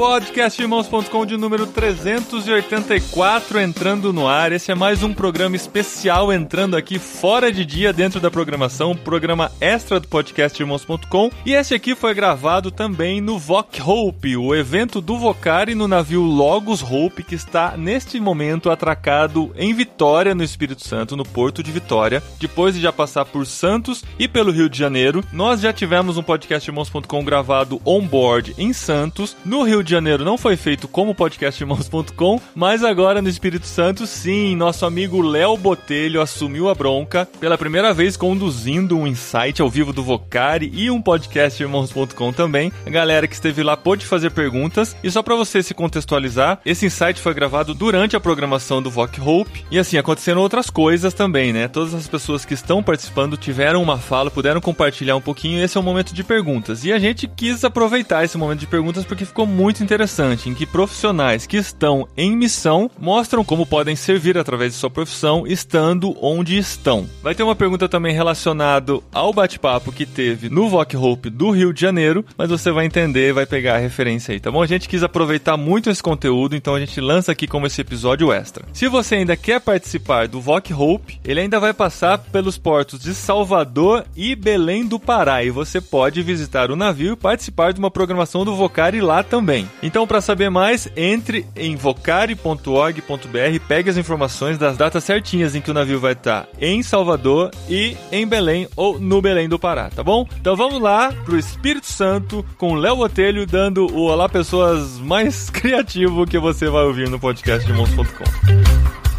Podcastirmãos.com de número 384 entrando no ar. Esse é mais um programa especial entrando aqui fora de dia dentro da programação, programa extra do podcastirmãos.com. E esse aqui foi gravado também no Voc Hope, o evento do Vocari no navio Logos Hope, que está neste momento atracado em Vitória, no Espírito Santo, no porto de Vitória. Depois de já passar por Santos e pelo Rio de Janeiro, nós já tivemos um podcastirmãos.com gravado on board em Santos, no Rio de Janeiro não foi feito como podcastirmãos.com, mas agora no Espírito Santo, sim, nosso amigo Léo Botelho assumiu a bronca pela primeira vez conduzindo um insight ao vivo do Vocari e um podcastirmãos.com também. A galera que esteve lá pôde fazer perguntas e só para você se contextualizar, esse insight foi gravado durante a programação do Voc Hope e assim aconteceram outras coisas também, né? Todas as pessoas que estão participando tiveram uma fala, puderam compartilhar um pouquinho. Esse é o momento de perguntas e a gente quis aproveitar esse momento de perguntas porque ficou muito interessante em que profissionais que estão em missão mostram como podem servir através de sua profissão estando onde estão. Vai ter uma pergunta também relacionada ao bate-papo que teve no Voc Hope do Rio de Janeiro, mas você vai entender, vai pegar a referência aí, tá bom? A gente quis aproveitar muito esse conteúdo, então a gente lança aqui como esse episódio extra. Se você ainda quer participar do Voc Hope, ele ainda vai passar pelos portos de Salvador e Belém do Pará, e você pode visitar o navio e participar de uma programação do Vocari lá também. Então, para saber mais, entre em vocari.org.br, pegue as informações das datas certinhas em que o navio vai estar em Salvador e em Belém ou no Belém do Pará, tá bom? Então vamos lá pro Espírito Santo com Léo Botelho dando o Olá Pessoas mais criativo que você vai ouvir no podcast de Mons.com.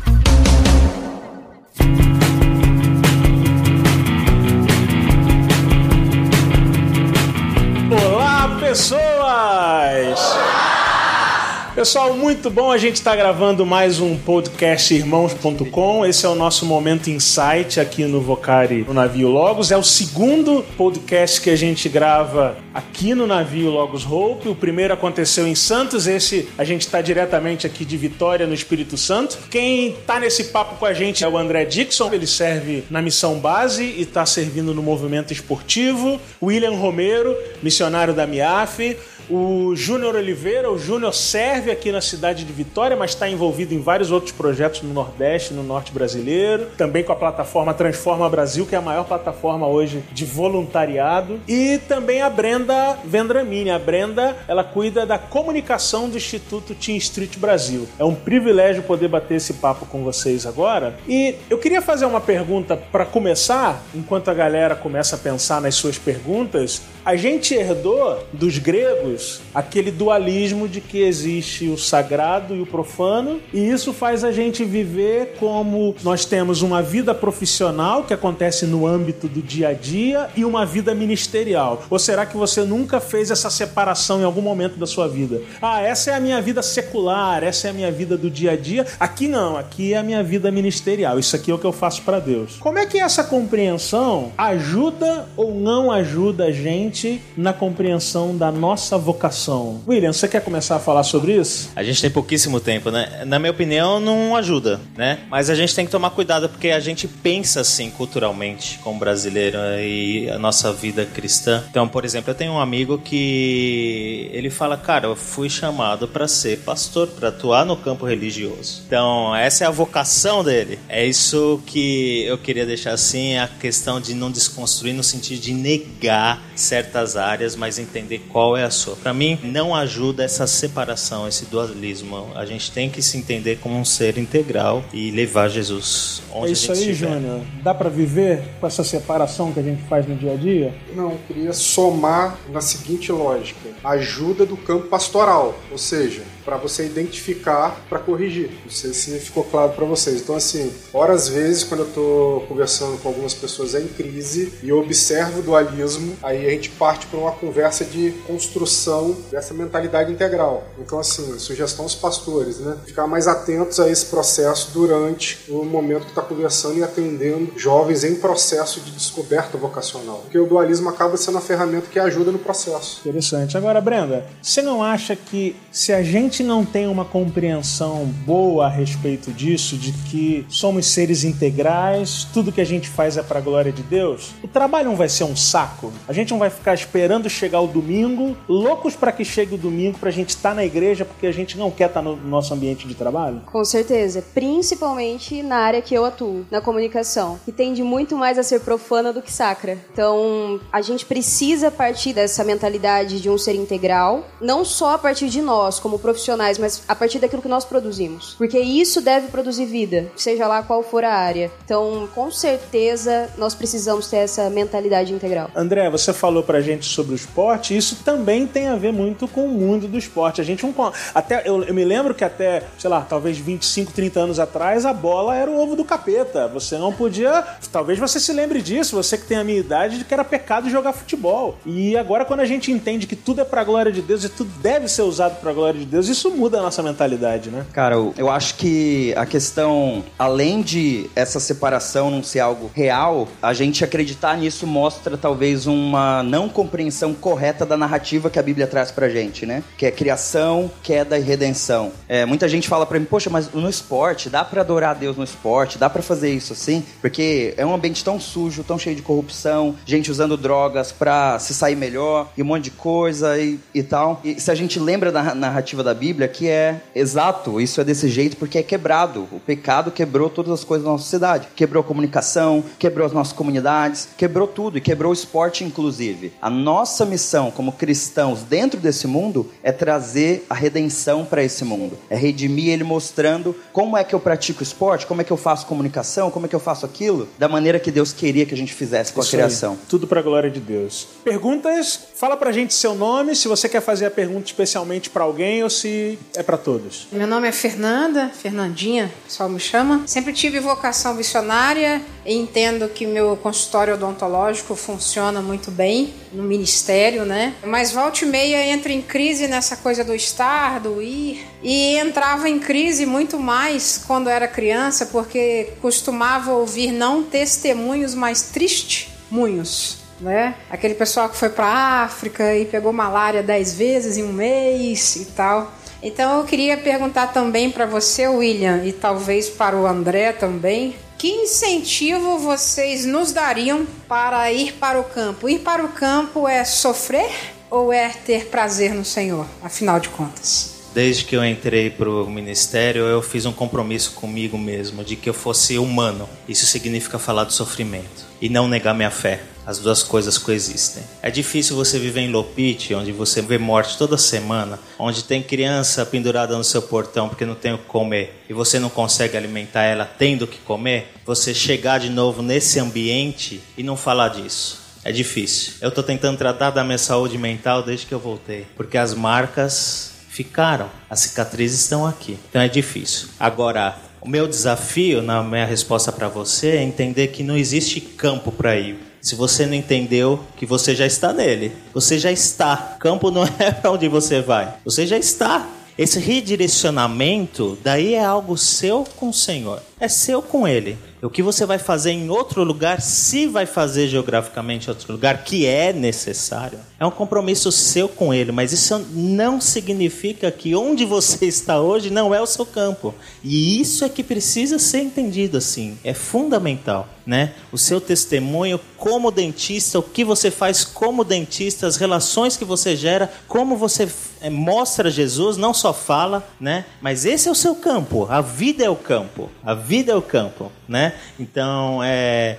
Pessoal, muito bom a gente estar gravando mais um podcast irmãos.com. Esse é o nosso momento insight aqui no Vocari no Navio Logos. É o segundo podcast que a gente grava aqui no Navio Logos Hope. O primeiro aconteceu em Santos, esse a gente está diretamente aqui de Vitória, no Espírito Santo. Quem está nesse papo com a gente é o André Dixon, ele serve na missão base e está servindo no movimento esportivo. William Romero, missionário da MIAF. O Júnior Oliveira, o Júnior serve aqui na cidade de Vitória, mas está envolvido em vários outros projetos no Nordeste, no Norte brasileiro. Também com a plataforma Transforma Brasil, que é a maior plataforma hoje de voluntariado. E também a Brenda Vendramini. A Brenda, ela cuida da comunicação do Instituto Team Street Brasil. É um privilégio poder bater esse papo com vocês agora. E eu queria fazer uma pergunta para começar, enquanto a galera começa a pensar nas suas perguntas. A gente herdou dos gregos aquele dualismo de que existe o sagrado e o profano, e isso faz a gente viver como nós temos uma vida profissional que acontece no âmbito do dia a dia e uma vida ministerial. Ou será que você nunca fez essa separação em algum momento da sua vida? Ah, essa é a minha vida secular, essa é a minha vida do dia a dia. Aqui não, aqui é a minha vida ministerial. Isso aqui é o que eu faço para Deus. Como é que essa compreensão ajuda ou não ajuda a gente na compreensão da nossa vocação? William, você quer começar a falar sobre isso? A gente tem pouquíssimo tempo, né? Na minha opinião, não ajuda, né? Mas a gente tem que tomar cuidado porque a gente pensa assim culturalmente como brasileiro e a nossa vida cristã. Então, por exemplo, eu tenho um amigo que ele fala, cara, eu fui chamado para ser pastor, para atuar no campo religioso. Então, essa é a vocação dele. É isso que eu queria deixar assim, a questão de não desconstruir no sentido de negar certas áreas, mas entender qual é a sua. Para mim, não ajuda essa separação, esse dualismo. A gente tem que se entender como um ser integral e levar Jesus onde É isso a gente aí, estiver. Júnior. Dá para viver com essa separação que a gente faz no dia a dia? Não, eu queria somar na seguinte lógica: ajuda do campo pastoral, ou seja, para você identificar para corrigir. Não sei se ficou claro para vocês. Então, assim, horas vezes quando eu estou conversando com algumas pessoas em crise e eu observo o dualismo, aí a gente parte para uma conversa de construção dessa mentalidade integral. Então, assim, sugestão aos pastores, né? Ficar mais atentos a esse processo durante o momento que está conversando e atendendo jovens em processo de descoberta vocacional. Porque o dualismo acaba sendo a ferramenta que ajuda no processo. Interessante. Agora, Brenda, você não acha que se a gente não tem uma compreensão boa a respeito disso, de que somos seres integrais, tudo que a gente faz é para a glória de Deus, o trabalho não vai ser um saco? A gente não vai ficar esperando chegar o domingo, loucos para que chegue o domingo para a gente estar tá na igreja porque a gente não quer estar tá no nosso ambiente de trabalho? Com certeza, principalmente na área que eu atuo, na comunicação, que tende muito mais a ser profana do que sacra. Então, a gente precisa partir dessa mentalidade de um ser integral, não só a partir de nós como profissionais, mas a partir daquilo que nós produzimos. Porque isso deve produzir vida, seja lá qual for a área. Então, com certeza, nós precisamos ter essa mentalidade integral. André, você falou pra gente sobre o esporte, isso também tem a ver muito com o mundo do esporte. A gente não. Até, eu, eu me lembro que até, sei lá, talvez 25, 30 anos atrás, a bola era o ovo do capeta. Você não podia. Talvez você se lembre disso, você que tem a minha idade, de que era pecado jogar futebol. E agora, quando a gente entende que tudo é pra glória de Deus e tudo deve ser usado pra glória de Deus, isso muda a nossa mentalidade, né? Cara, eu, eu acho que a questão, além de essa separação não ser algo real, a gente acreditar nisso mostra talvez uma não compreensão correta da narrativa que a Bíblia traz pra gente, né? Que é criação, queda e redenção. É, muita gente fala pra mim, poxa, mas no esporte, dá pra adorar a Deus no esporte? Dá pra fazer isso assim? Porque é um ambiente tão sujo, tão cheio de corrupção, gente usando drogas pra se sair melhor e um monte de coisa e, e tal. E se a gente lembra da narrativa da Bíblia, que é exato, isso é desse jeito porque é quebrado. O pecado quebrou todas as coisas da nossa sociedade. Quebrou a comunicação, quebrou as nossas comunidades, quebrou tudo e quebrou o esporte, inclusive. A nossa missão como cristãos dentro desse mundo é trazer a redenção para esse mundo. É redimir ele mostrando como é que eu pratico esporte, como é que eu faço comunicação, como é que eu faço aquilo, da maneira que Deus queria que a gente fizesse com Isso a criação. Aí, tudo para a glória de Deus. Perguntas? Fala pra gente seu nome, se você quer fazer a pergunta especialmente para alguém ou se é para todos. Meu nome é Fernanda, Fernandinha, o pessoal me chama. Sempre tive vocação missionária entendo que meu consultório odontológico funciona muito bem no ministério, né? Mas volta e meia entra em crise nessa coisa do estar, do ir. E entrava em crise muito mais quando era criança, porque costumava ouvir não testemunhos, mas testemunhos. Né? Aquele pessoal que foi para África e pegou malária dez vezes em um mês e tal. Então eu queria perguntar também para você, William, e talvez para o André também, que incentivo vocês nos dariam para ir para o campo? Ir para o campo é sofrer ou é ter prazer no Senhor, afinal de contas? Desde que eu entrei para o ministério, eu fiz um compromisso comigo mesmo de que eu fosse humano. Isso significa falar do sofrimento e não negar minha fé. As duas coisas coexistem. É difícil você viver em Lopite, onde você vê morte toda semana, onde tem criança pendurada no seu portão porque não tem o que comer e você não consegue alimentar ela tendo o que comer. Você chegar de novo nesse ambiente e não falar disso. É difícil. Eu estou tentando tratar da minha saúde mental desde que eu voltei, porque as marcas ficaram, as cicatrizes estão aqui. Então é difícil. Agora, o meu desafio, na minha resposta para você, é entender que não existe campo para ir se você não entendeu que você já está nele, você já está. Campo não é para onde você vai, você já está. Esse redirecionamento daí é algo seu com o Senhor, é seu com Ele. O que você vai fazer em outro lugar, se vai fazer geograficamente em outro lugar, que é necessário, é um compromisso seu com ele, mas isso não significa que onde você está hoje não é o seu campo. E isso é que precisa ser entendido assim, é fundamental, né? O seu testemunho como dentista, o que você faz como dentista, as relações que você gera, como você é, mostra Jesus, não só fala, né? Mas esse é o seu campo, a vida é o campo, a vida é o campo né? Então, é,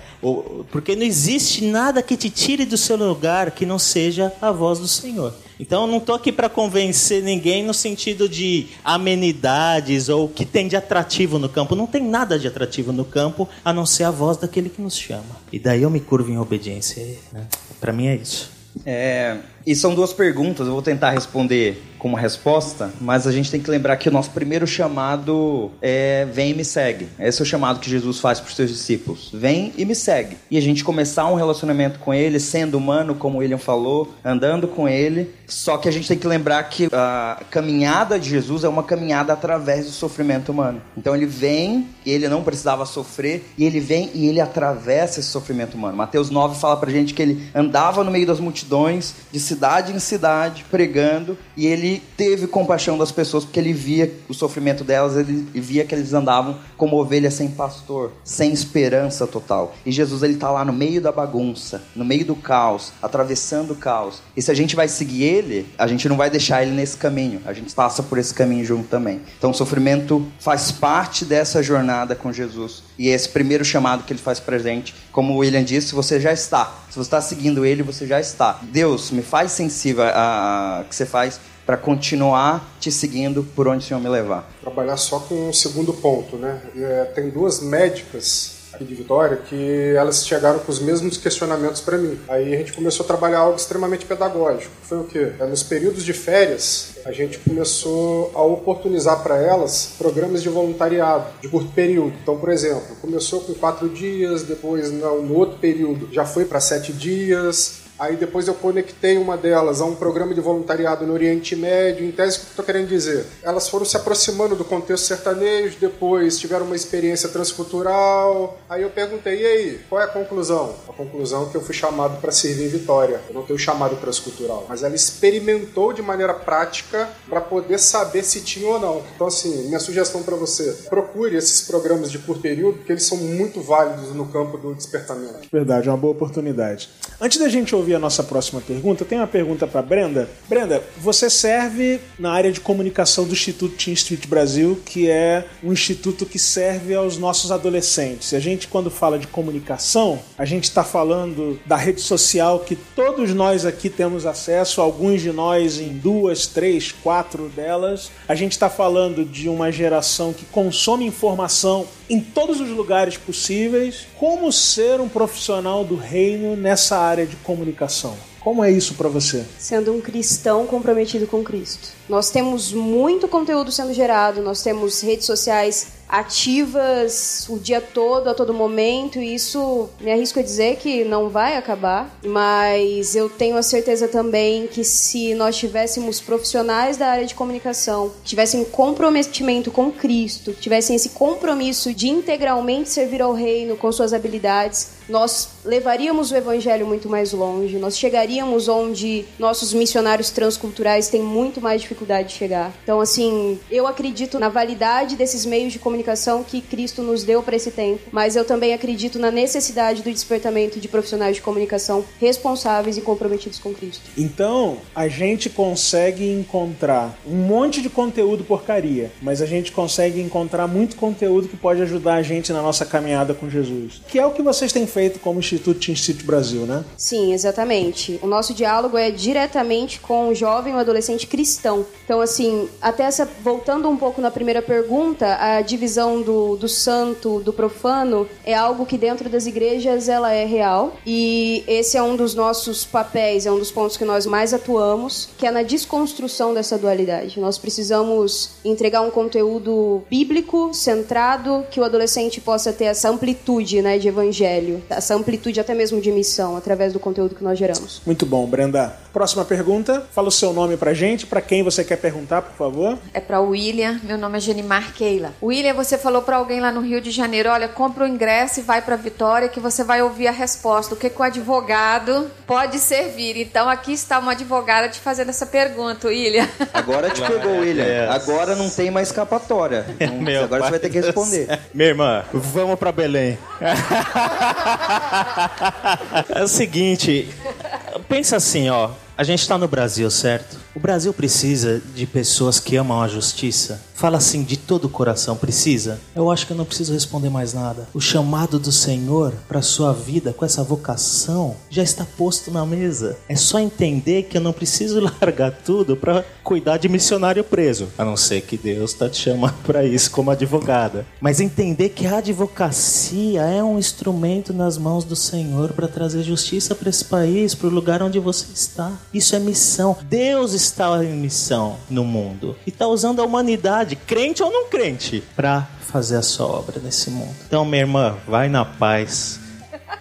porque não existe nada que te tire do seu lugar que não seja a voz do Senhor. Então, eu não estou aqui para convencer ninguém no sentido de amenidades ou o que tem de atrativo no campo. Não tem nada de atrativo no campo a não ser a voz daquele que nos chama. E daí eu me curvo em obediência. Né? Para mim é isso. É, e são duas perguntas, eu vou tentar responder como resposta, mas a gente tem que lembrar que o nosso primeiro chamado é vem e me segue. Esse é o chamado que Jesus faz para os seus discípulos. Vem e me segue. E a gente começar um relacionamento com ele, sendo humano, como o William falou, andando com ele. Só que a gente tem que lembrar que a caminhada de Jesus é uma caminhada através do sofrimento humano. Então ele vem e ele não precisava sofrer, e ele vem e ele atravessa esse sofrimento humano. Mateus 9 fala pra gente que ele andava no meio das multidões, de cidade em cidade, pregando, e ele teve compaixão das pessoas porque ele via o sofrimento delas, ele via que eles andavam como ovelhas sem pastor, sem esperança total. E Jesus ele tá lá no meio da bagunça, no meio do caos, atravessando o caos. E se a gente vai seguir ele, a gente não vai deixar ele nesse caminho. A gente passa por esse caminho junto também. Então o sofrimento faz parte dessa jornada com Jesus. E esse primeiro chamado que ele faz pra gente, como o William disse, você já está. Se você está seguindo ele, você já está. Deus, me faz sensível a, que você faz para continuar te seguindo por onde o Senhor me levar. Trabalhar só com o segundo ponto, né? É, tem duas médicas aqui de Vitória que elas chegaram com os mesmos questionamentos para mim. Aí a gente começou a trabalhar algo extremamente pedagógico. Foi o quê? É, nos períodos de férias, a gente começou a oportunizar para elas programas de voluntariado de curto período. Então, por exemplo, começou com quatro dias, depois no, outro período já foi para sete dias, Aí depois eu conectei uma delas a um programa de voluntariado no Oriente Médio. Em tese, o que eu estou querendo dizer? Elas foram se aproximando do contexto sertanejo, depois tiveram uma experiência transcultural. Aí eu perguntei, e aí, qual é a conclusão? A conclusão é que eu fui chamado para servir em Vitória. Eu não tenho chamado transcultural. Mas ela experimentou de maneira prática para poder saber se tinha ou não. Então, assim, minha sugestão para você, procure esses programas de curto período, porque eles são muito válidos no campo do despertamento. Verdade, é uma boa oportunidade. Antes da gente ouvir a nossa próxima pergunta, tem uma pergunta para Brenda. Brenda, você serve na área de comunicação do Instituto Team Street Brasil, que é um instituto que serve aos nossos adolescentes. A gente, quando fala de comunicação, a gente está falando da rede social que todos nós aqui temos acesso, alguns de nós em duas, três, quatro delas. A gente está falando de uma geração que consome informação em todos os lugares possíveis. Como ser um profissional do reino nessa área de comunicação? Como é isso para você? Sendo um cristão comprometido com Cristo. Nós temos muito conteúdo sendo gerado, nós temos redes sociais ativas o dia todo, a todo momento, e isso me arrisco a dizer que não vai acabar, mas eu tenho a certeza também que se nós tivéssemos profissionais da área de comunicação, tivessem comprometimento com Cristo, tivessem esse compromisso de integralmente servir ao reino com suas habilidades, nós levaríamos o evangelho muito mais longe, nós chegaríamos onde nossos missionários transculturais têm muito mais dificuldade de chegar. Então, assim, eu acredito na validade desses meios de comunicação que Cristo nos deu para esse tempo, mas eu também acredito na necessidade do despertamento de profissionais de comunicação responsáveis e comprometidos com Cristo. Então, a gente consegue encontrar um monte de conteúdo porcaria, mas a gente consegue encontrar muito conteúdo que pode ajudar a gente na nossa caminhada com Jesus. Que é o que vocês têm feito como Instituto Team City Brasil, né? Sim, exatamente. O nosso diálogo é diretamente com o jovem ou adolescente cristão. Então, assim, até essa voltando um pouco na primeira pergunta, a divisão do, do santo, do profano, é algo que dentro das igrejas ela é real. E esse é um dos nossos papéis, é um dos pontos que nós mais atuamos, que é na desconstrução dessa dualidade. Nós precisamos entregar um conteúdo bíblico, centrado, que o adolescente possa ter essa amplitude né, de evangelho, essa amplitude até mesmo de missão, através do conteúdo que nós geramos. Muito bom, Brenda. Próxima pergunta. Fala o seu nome pra gente, para quem você quer perguntar, por favor. É para o William. Meu nome é Genimar Keila. William, você falou para alguém lá no Rio de Janeiro, olha, compra o ingresso e vai para Vitória que você vai ouvir a resposta. O que, que o advogado pode servir? Então aqui está uma advogada te fazendo essa pergunta, William. Agora te pegou, William. Agora não tem mais escapatória. Não, agora você vai ter que responder. Minha irmã, vamos para Belém. é o seguinte, pensa assim, ó. A gente está no Brasil, certo? O Brasil precisa de pessoas que amam a justiça. Fala assim de todo o coração, precisa? Eu acho que eu não preciso responder mais nada. O chamado do Senhor para sua vida com essa vocação já está posto na mesa. É só entender que eu não preciso largar tudo para cuidar de missionário preso, a não ser que Deus está te chamando para isso como advogada. Mas entender que a advocacia é um instrumento nas mãos do Senhor para trazer justiça para esse país, para o lugar onde você está. Isso é missão. Deus está em missão no mundo e está usando a humanidade, crente ou não crente, para fazer a sua obra nesse mundo. Então, minha irmã, vai na paz,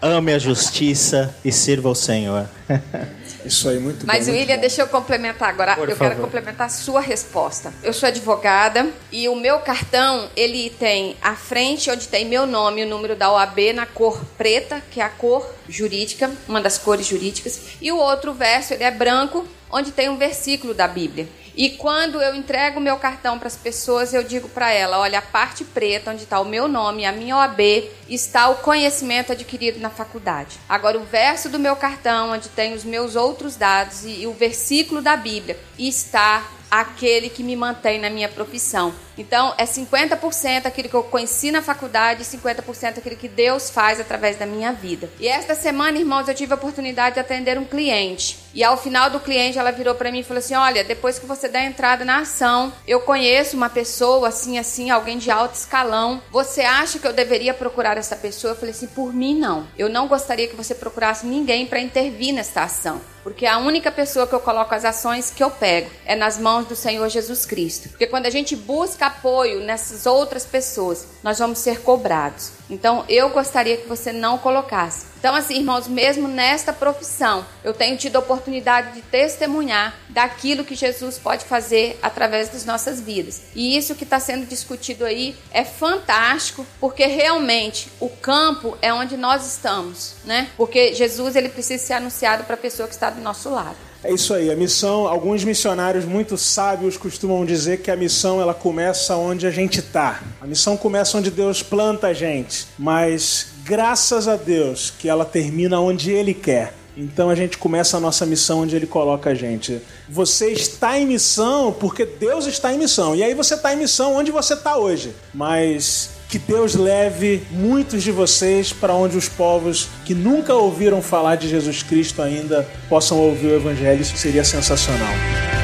ame a justiça e sirva ao Senhor. Isso aí, muito Mas, bom. William, bom. deixa eu complementar agora. Por eu quero favor. complementar a sua resposta. Eu sou advogada e o meu cartão, ele tem a frente onde tem meu nome e o número da OAB na cor preta, que é a cor jurídica, uma das cores jurídicas. E o outro verso, ele é branco, onde tem um versículo da Bíblia. E quando eu entrego meu cartão para as pessoas, eu digo para ela: olha, a parte preta, onde está o meu nome, a minha OAB, está o conhecimento adquirido na faculdade. Agora, o verso do meu cartão, onde tem os meus outros dados e, e o versículo da Bíblia, está aquele que me mantém na minha profissão. Então, é 50% aquilo que eu conheci na faculdade e 50% aquilo que Deus faz através da minha vida. E esta semana, irmãos, eu tive a oportunidade de atender um cliente. E ao final do cliente, ela virou para mim e falou assim: Olha, depois que você der entrada na ação, eu conheço uma pessoa assim, assim, alguém de alto escalão. Você acha que eu deveria procurar essa pessoa? Eu falei assim: Por mim, não. Eu não gostaria que você procurasse ninguém para intervir nesta ação. Porque a única pessoa que eu coloco as ações que eu pego é nas mãos do Senhor Jesus Cristo. Porque quando a gente busca apoio nessas outras pessoas, nós vamos ser cobrados. Então eu gostaria que você não colocasse. Então, assim, irmãos, mesmo nesta profissão, eu tenho tido a oportunidade de testemunhar daquilo que Jesus pode fazer através das nossas vidas. E isso que está sendo discutido aí é fantástico, porque realmente o campo é onde nós estamos, né? Porque Jesus ele precisa ser anunciado para a pessoa que está do nosso lado. É isso aí, a missão, alguns missionários muito sábios costumam dizer que a missão ela começa onde a gente está. A missão começa onde Deus planta a gente, mas graças a Deus que ela termina onde Ele quer. Então a gente começa a nossa missão onde Ele coloca a gente. Você está em missão porque Deus está em missão. E aí você está em missão onde você está hoje. Mas que Deus leve muitos de vocês para onde os povos que nunca ouviram falar de Jesus Cristo ainda possam ouvir o Evangelho. Isso seria sensacional.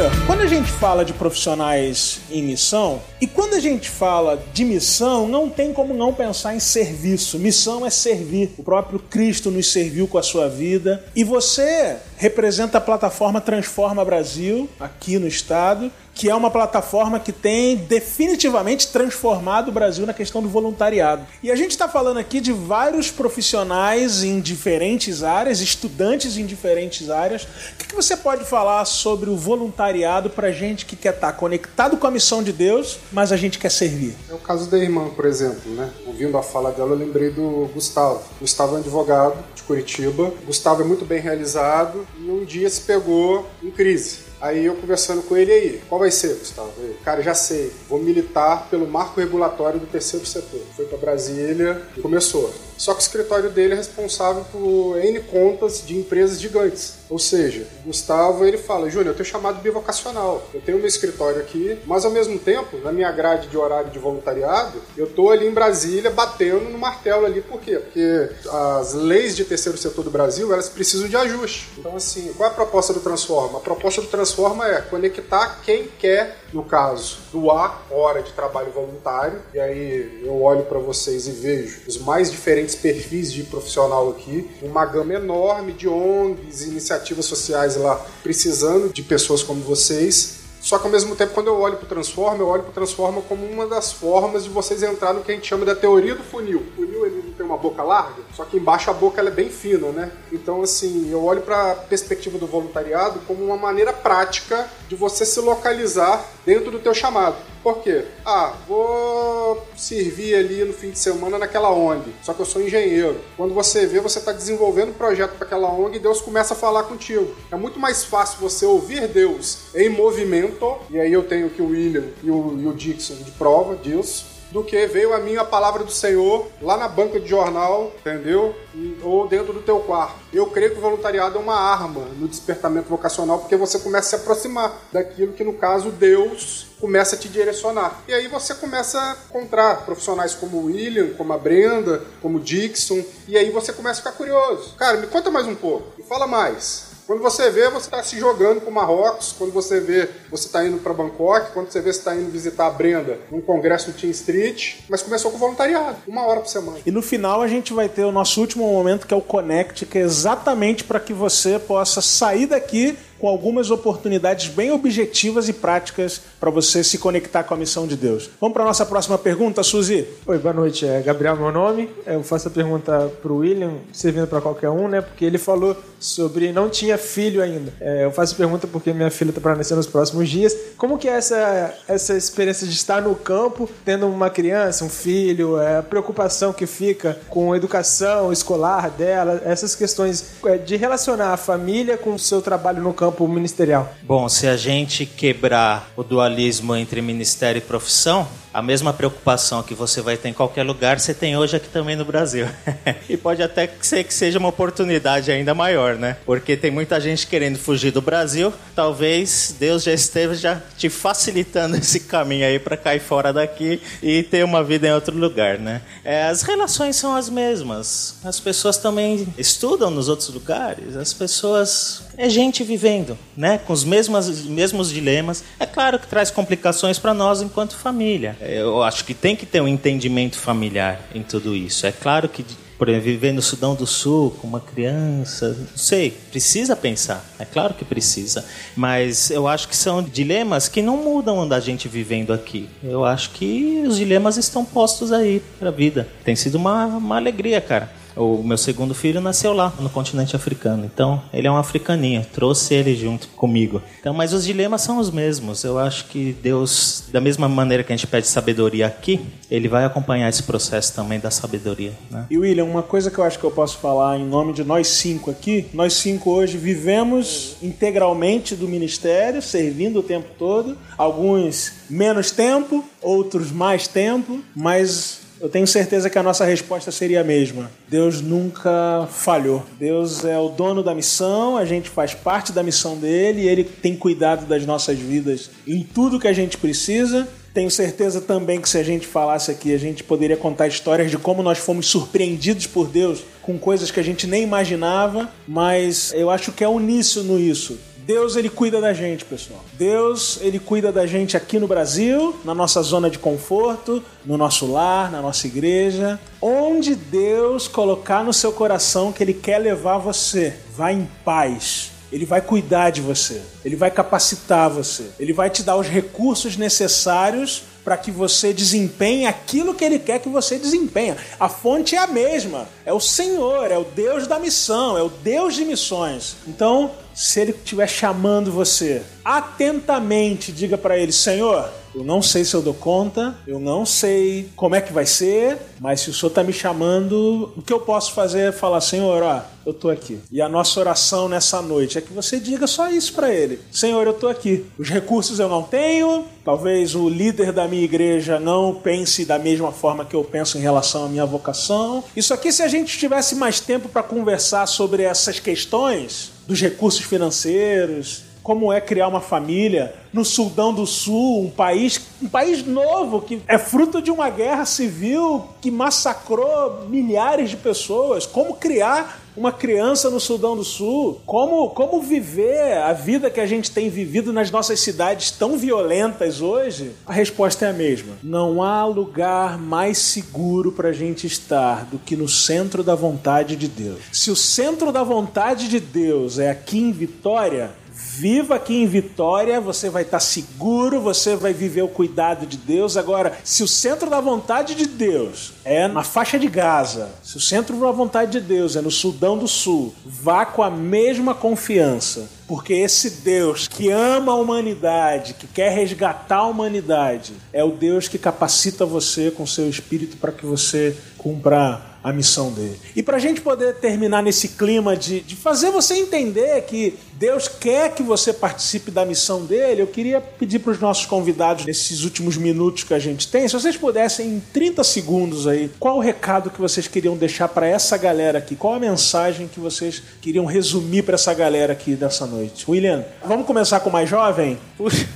Júnior, quando a gente fala de profissionais em missão, e quando a gente fala de missão, não tem como não pensar em serviço. Missão é servir. O próprio Cristo nos serviu com a sua vida. E você representa a plataforma Transforma Brasil, aqui no estado, que é uma plataforma que tem definitivamente transformado o Brasil na questão do voluntariado. E a gente está falando aqui de vários profissionais em diferentes áreas, estudantes em diferentes áreas. O que, você pode falar sobre o voluntariado para gente que quer estar conectado com a missão de Deus, mas a gente quer servir? É o caso da irmã, por exemplo, né? Ouvindo a fala dela, eu lembrei do Gustavo. Gustavo é um advogado de Curitiba. Gustavo é muito bem realizado e um dia se pegou em crise. Aí eu conversando com ele, aí, qual vai ser, Gustavo? Cara, já sei, vou militar pelo marco regulatório do terceiro setor. Foi para Brasília e começou. Só que o escritório dele é responsável por N contas de empresas gigantes. Ou seja, Gustavo ele fala, Júnior, eu tenho chamado bivocacional. Eu tenho meu escritório aqui, mas ao mesmo tempo, na minha grade de horário de voluntariado, eu tô ali em Brasília batendo no martelo ali. Por quê? Porque as leis de terceiro setor do Brasil, elas precisam de ajuste. Então, assim, qual é a proposta do Transforma? A proposta do Transforma é conectar quem quer, no caso, doar hora de trabalho voluntário. E aí eu olho para vocês e vejo os mais diferentes perfis de profissional aqui, uma gama enorme de ONGs, iniciativas sociais lá precisando de pessoas como vocês. Só que ao mesmo tempo, quando eu olho para o Transforma, eu olho para o Transforma como uma das formas de vocês entrar no que a gente chama da teoria do funil. Uma boca larga, só que embaixo a boca ela é bem fina, né? Então, assim, eu olho para a perspectiva do voluntariado como uma maneira prática de você se localizar dentro do teu chamado. Por quê? Ah, vou servir ali no fim de semana naquela ONG, só que eu sou engenheiro. Quando você vê, você está desenvolvendo um projeto para aquela ONG e Deus começa a falar contigo. É muito mais fácil você ouvir Deus em movimento, e aí eu tenho aqui o William e o, e o Dixon de prova disso, do que veio a mim a palavra do Senhor lá na banca de jornal, entendeu? Ou dentro do teu quarto. Eu creio que o voluntariado é uma arma no despertamento vocacional, porque você começa a se aproximar daquilo que, no caso, Deus começa a te direcionar. E aí você começa a encontrar profissionais como o William, como a Brenda, como o Dixon, e aí você começa a ficar curioso. Cara, me conta mais um pouco, me fala mais. Quando você vê, você está se jogando para o Marrocos, quando você vê, você está indo para Bangkok, quando você vê, você está indo visitar a Brenda num congresso no Team Street, mas começou com voluntariado, uma hora por semana. E no final a gente vai ter o nosso último momento, que é o Connect, que é exatamente para que você possa sair daqui com algumas oportunidades bem objetivas e práticas para você se conectar com a missão de Deus. Vamos para a nossa próxima pergunta, Suzy? Oi, boa noite. É Gabriel meu nome. Eu faço a pergunta para o William, servindo para qualquer um, né? Porque ele falou sobre não tinha filho ainda. É, eu faço a pergunta porque minha filha está para nascer nos próximos dias. Como que é essa, essa experiência de estar no campo, tendo uma criança, um filho, é, a preocupação que fica com a educação escolar dela, essas questões é, de relacionar a família com o seu trabalho no campo ministerial? Bom, se a gente quebrar o dualismo entre ministério e profissão, a mesma preocupação que você vai ter em qualquer lugar, você tem hoje aqui também no Brasil. e pode até ser que seja uma oportunidade ainda maior, né? Porque tem muita gente querendo fugir do Brasil. Talvez Deus já esteja te facilitando esse caminho aí para cair fora daqui e ter uma vida em outro lugar, né? É, as relações são as mesmas. As pessoas também estudam nos outros lugares. As pessoas é gente vivendo, né? Com os mesmos, mesmos dilemas. É claro que traz complicações para nós enquanto família. Eu acho que tem que ter um entendimento familiar em tudo isso. É claro que por exemplo, viver no Sudão do Sul com uma criança, não sei, precisa pensar, é claro que precisa, mas eu acho que são dilemas que não mudam da gente vivendo aqui. Eu acho que os dilemas estão postos aí para a vida. Tem sido uma, uma alegria, cara. O meu segundo filho nasceu lá, no continente africano. Então, ele é um africaninho. Trouxe ele junto comigo. Então, mas os dilemas são os mesmos. Eu acho que Deus, da mesma maneira que a gente pede sabedoria aqui, ele vai acompanhar esse processo também da sabedoria. Né? E William, uma coisa que eu acho que eu posso falar em nome de nós cinco aqui, nós cinco hoje vivemos integralmente do ministério, servindo o tempo todo. Alguns menos tempo, outros mais tempo, mas eu tenho certeza que a nossa resposta seria a mesma. Deus nunca falhou. Deus é o dono da missão, a gente faz parte da missão dele ele tem cuidado das nossas vidas em tudo que a gente precisa. Tenho certeza também que se a gente falasse aqui, a gente poderia contar histórias de como nós fomos surpreendidos por Deus com coisas que a gente nem imaginava, mas eu acho que é uníssono isso. Deus ele cuida da gente, pessoal. Deus ele cuida da gente aqui no Brasil, na nossa zona de conforto, no nosso lar, na nossa igreja, onde Deus colocar no seu coração que ele quer levar você. Vá em paz. Ele vai cuidar de você, ele vai capacitar você, ele vai te dar os recursos necessários para que você desempenhe aquilo que ele quer que você desempenhe. A fonte é a mesma, é o Senhor, é o Deus da missão, é o Deus de missões. Então, se ele estiver chamando você, atentamente diga para ele: Senhor, eu não sei se eu dou conta, eu não sei como é que vai ser, mas se o Senhor está me chamando, o que eu posso fazer é falar: Senhor, ó, eu estou aqui. E a nossa oração nessa noite é que você diga só isso para ele: Senhor, eu estou aqui. Os recursos eu não tenho, talvez o líder da minha igreja não pense da mesma forma que eu penso em relação à minha vocação. Isso aqui, se a gente tivesse mais tempo para conversar sobre essas questões, dos recursos financeiros, como é criar uma família no Sudão do Sul, um país, um país novo que é fruto de uma guerra civil que massacrou milhares de pessoas. Como criar uma criança no Sudão do Sul? Como, como viver a vida que a gente tem vivido nas nossas cidades tão violentas hoje? A resposta é a mesma. Não há lugar mais seguro para a gente estar do que no centro da vontade de Deus. Se o centro da vontade de Deus é aqui em Vitória, Viva aqui em Vitória, você vai estar seguro, você vai viver o cuidado de Deus. Agora, se o centro da vontade de Deus é na faixa de Gaza, se o centro da vontade de Deus é no Sudão do Sul, vá com a mesma confiança, porque esse Deus que ama a humanidade, que quer resgatar a humanidade, é o Deus que capacita você com seu espírito para que você cumpra a missão dele. E para a gente poder terminar nesse clima de, de fazer você entender que Deus quer que você participe da missão dele, eu queria pedir para os nossos convidados, nesses últimos minutos que a gente tem, se vocês pudessem, em 30 segundos aí, qual o recado que vocês queriam deixar para essa galera aqui? Qual a mensagem que vocês queriam resumir para essa galera aqui dessa noite? William, vamos começar com o mais jovem? Puxa.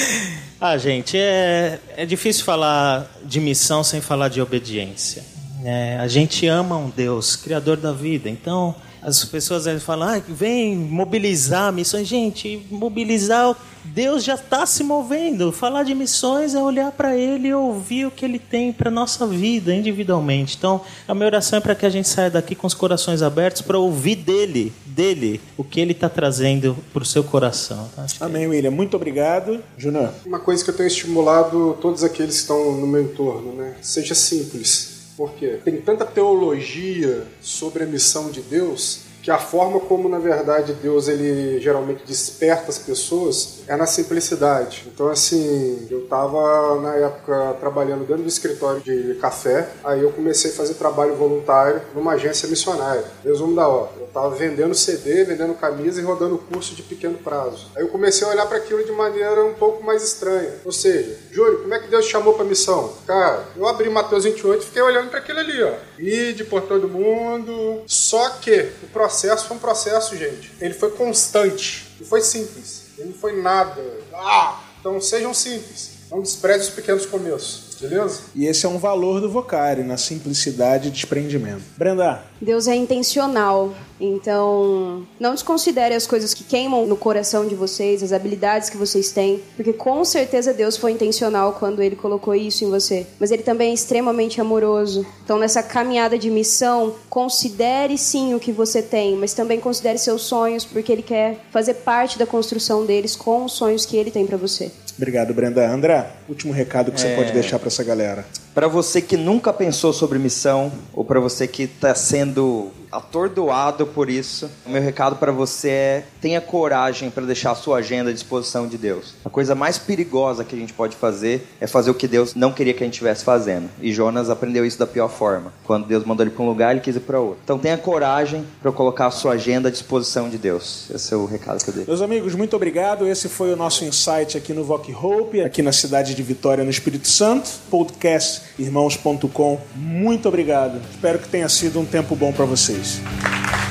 ah, gente, é, é difícil falar de missão sem falar de obediência. É, a gente ama um Deus, Criador da vida, então As pessoas falam, ah, vem mobilizar missões. Gente, mobilizar, Deus já está se movendo. Falar de missões é olhar para Ele e ouvir o que Ele tem para nossa vida individualmente. Então, a minha oração é para que a gente saia daqui com os corações abertos para ouvir dele, dele, o que Ele está trazendo para o seu coração. Acho que- Amém, William. Muito obrigado. Júnior. Uma coisa que eu tenho estimulado todos aqueles que estão no meu entorno, né? Seja simples. Por quê? Tem tanta teologia sobre a missão de Deus que a forma como, na verdade, Deus ele geralmente desperta as pessoas é na simplicidade. Então, assim, eu estava na época trabalhando dentro do escritório de café, aí eu comecei a fazer trabalho voluntário numa agência missionária. Resumo da obra. Eu estava vendendo CD, vendendo camisa e rodando curso de pequeno prazo. Aí eu comecei a olhar para aquilo de maneira um pouco mais estranha. Ou seja, Júlio, como é que Deus te chamou para missão? Cara, eu abri Mateus 28 e fiquei olhando para aquilo ali, ó. Ide por todo mundo. Só que o processo foi um processo, gente. Ele foi constante e foi simples. Ele não foi nada. Ah! Então sejam simples. Não despreze os pequenos começos. Beleza? E esse é um valor do Vocário, na simplicidade e desprendimento. Brenda, Deus é intencional. Então, não desconsidere as coisas que queimam no coração de vocês, as habilidades que vocês têm, porque com certeza Deus foi intencional quando ele colocou isso em você. Mas ele também é extremamente amoroso. Então, nessa caminhada de missão, considere sim o que você tem, mas também considere seus sonhos, porque ele quer fazer parte da construção deles com os sonhos que ele tem para você. Obrigado, Brenda. André, último recado que você É. pode deixar para essa galera. Para você que nunca pensou sobre missão, ou para você que está sendo atordoado por isso, o meu recado para você é: tenha coragem para deixar a sua agenda à disposição de Deus. A coisa mais perigosa que a gente pode fazer é fazer o que Deus não queria que a gente estivesse fazendo. E Jonas aprendeu isso da pior forma. Quando Deus mandou ele para um lugar, ele quis ir para outro. Então tenha coragem para colocar a sua agenda à disposição de Deus. Esse é o recado que eu dei. Meus amigos, muito obrigado. Esse foi o nosso insight aqui no Voc Hope, aqui na cidade de Vitória, no Espírito Santo. Podcast irmãos.com. Muito obrigado. Espero que tenha sido um tempo bom para vocês.